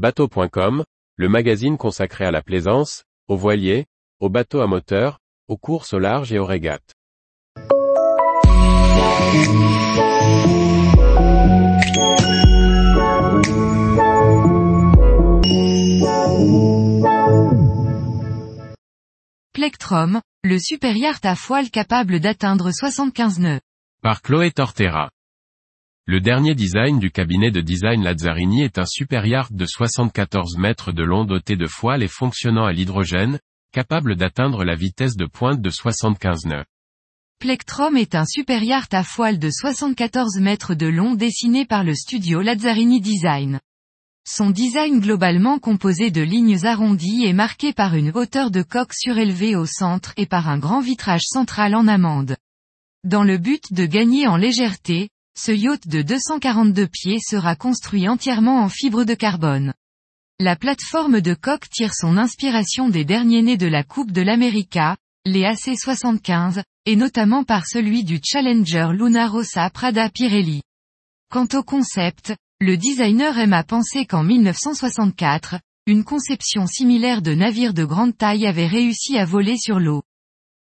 Bateau.com, le magazine consacré à la plaisance, aux voiliers, aux bateaux à moteur, aux courses au large et aux régates. Plectrum, le super yacht à voile capable d'atteindre 75 nœuds. Par Chloé Tortera. Le dernier design du cabinet de design Lazzarini est un super yacht de 74 mètres de long doté de foiles et fonctionnant à l'hydrogène, capable d'atteindre la vitesse de pointe de 75 nœuds. Plectrum est un super yacht à voile de 74 mètres de long dessiné par le studio Lazzarini Design. Son design globalement composé de lignes arrondies est marqué par une hauteur de coque surélevée au centre et par un grand vitrage central en amande. Dans le but de gagner en légèreté, ce yacht de 242 pieds sera construit entièrement en fibre de carbone. La plateforme de coque tire son inspiration des derniers nés de la Coupe de l'América, les AC-75, et notamment par celui du Challenger Luna Rossa Prada Pirelli. Quant au concept, le designer aime à penser qu'en 1964, une conception similaire de navire de grande taille avait réussi à voler sur l'eau.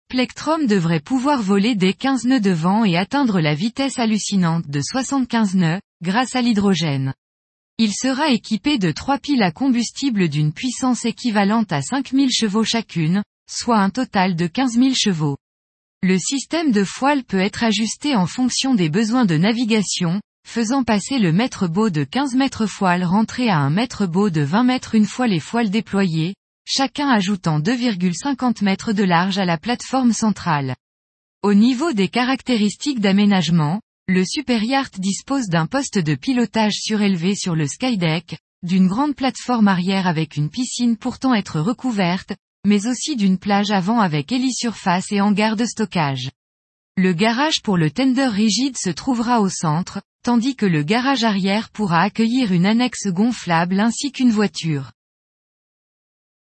Plectrum devrait pouvoir voler dès 15 nœuds de vent et atteindre la vitesse hallucinante de 75 nœuds, grâce à l'hydrogène. Il sera équipé de trois piles à combustible d'une puissance équivalente à 5000 chevaux chacune, soit un total de 15 000 chevaux. Le système de foile peut être ajusté en fonction des besoins de navigation, faisant passer le mètre beau de 15 mètres foile rentré à un mètre beau de 20 mètres une fois les foiles déployées, chacun ajoutant 2,50 mètres de large à la plateforme centrale. Au niveau des caractéristiques d'aménagement, le Super Yacht dispose d'un poste de pilotage surélevé sur le skydeck, d'une grande plateforme arrière avec une piscine pourtant être recouverte, mais aussi d'une plage avant avec hélisurface et hangar de stockage. Le garage pour le tender rigide se trouvera au centre, tandis que le garage arrière pourra accueillir une annexe gonflable ainsi qu'une voiture.